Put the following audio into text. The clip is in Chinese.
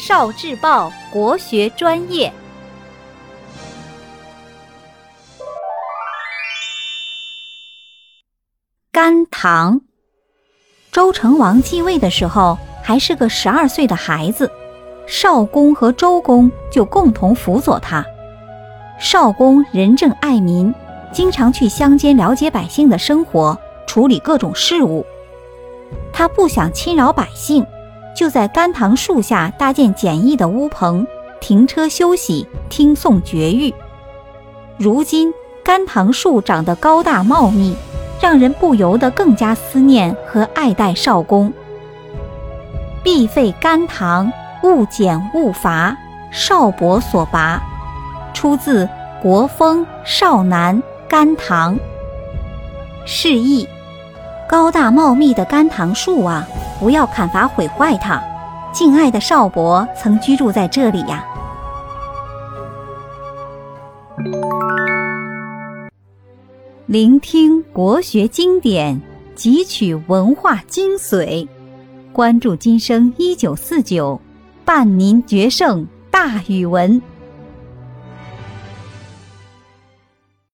少智报国学专业。甘棠，周成王继位的时候还是个十二岁的孩子，少公和周公就共同辅佐他。少公仁政爱民，经常去乡间了解百姓的生活，处理各种事务。他不想侵扰百姓。就在甘棠树下搭建简易的屋棚，停车休息，听诵绝育。如今甘棠树长得高大茂密，让人不由得更加思念和爱戴少公。必废甘棠，勿剪勿伐，少伯所拔。出自《国风·少南·甘棠》。示意：高大茂密的甘棠树啊！不要砍伐毁坏它，敬爱的少伯曾居住在这里呀。聆听国学经典，汲取文化精髓，关注今生一九四九，伴您决胜大语文。